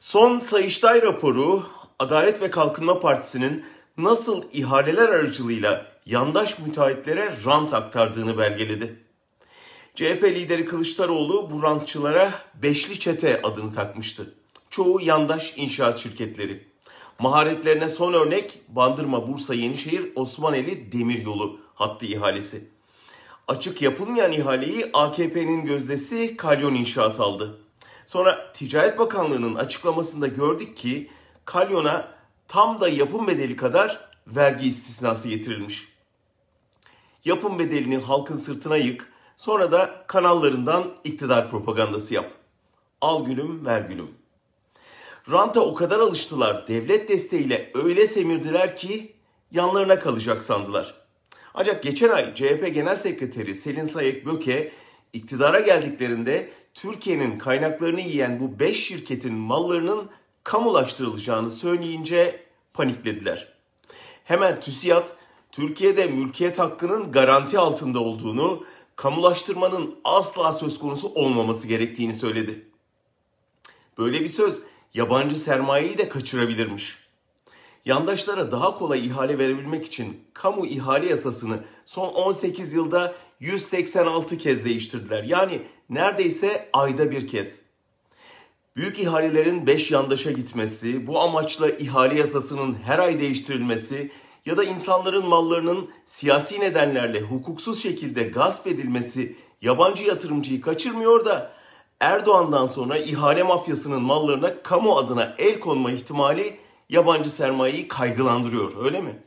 Son Sayıştay raporu Adalet ve Kalkınma Partisi'nin nasıl ihaleler aracılığıyla yandaş müteahhitlere rant aktardığını belgeledi. CHP lideri Kılıçdaroğlu bu rantçılara beşli çete adını takmıştı. Çoğu yandaş inşaat şirketleri. Maharetlerine son örnek Bandırma, Bursa, Yenişehir, Osmaneli Demiryolu hattı ihalesi. Açık yapılmayan ihaleyi AKP'nin gözdesi Kalyon İnşaat aldı. Sonra Ticaret Bakanlığı'nın açıklamasında gördük ki Kalyon'a tam da yapım bedeli kadar vergi istisnası getirilmiş. Yapım bedelini halkın sırtına yık, sonra da kanallarından iktidar propagandası yap. Al gülüm, ver gülüm. Ranta o kadar alıştılar, devlet desteğiyle öyle semirdiler ki yanlarına kalacak sandılar. Ancak geçen ay CHP Genel Sekreteri Selin Sayek Böke iktidara geldiklerinde Türkiye'nin kaynaklarını yiyen bu 5 şirketin mallarının kamulaştırılacağını söyleyince paniklediler. Hemen TÜSİAD Türkiye'de mülkiyet hakkının garanti altında olduğunu, kamulaştırmanın asla söz konusu olmaması gerektiğini söyledi. Böyle bir söz yabancı sermayeyi de kaçırabilirmiş. Yandaşlara daha kolay ihale verebilmek için kamu ihale yasasını son 18 yılda 186 kez değiştirdiler. Yani neredeyse ayda bir kez. Büyük ihalelerin 5 yandaşa gitmesi, bu amaçla ihale yasasının her ay değiştirilmesi ya da insanların mallarının siyasi nedenlerle hukuksuz şekilde gasp edilmesi yabancı yatırımcıyı kaçırmıyor da Erdoğan'dan sonra ihale mafyasının mallarına kamu adına el konma ihtimali yabancı sermayeyi kaygılandırıyor öyle mi?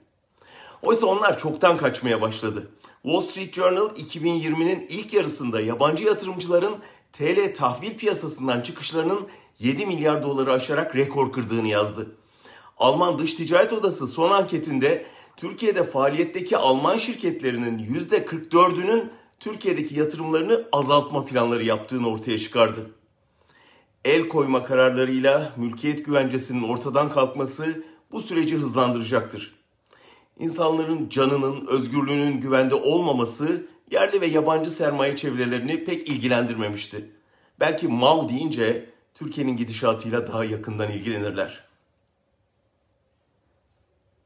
Oysa onlar çoktan kaçmaya başladı. Wall Street Journal 2020'nin ilk yarısında yabancı yatırımcıların TL tahvil piyasasından çıkışlarının 7 milyar doları aşarak rekor kırdığını yazdı. Alman Dış Ticaret Odası son anketinde Türkiye'de faaliyetteki Alman şirketlerinin %44'ünün Türkiye'deki yatırımlarını azaltma planları yaptığını ortaya çıkardı. El koyma kararlarıyla mülkiyet güvencesinin ortadan kalkması bu süreci hızlandıracaktır. İnsanların canının, özgürlüğünün güvende olmaması yerli ve yabancı sermaye çevrelerini pek ilgilendirmemişti. Belki mal deyince Türkiye'nin gidişatıyla daha yakından ilgilenirler.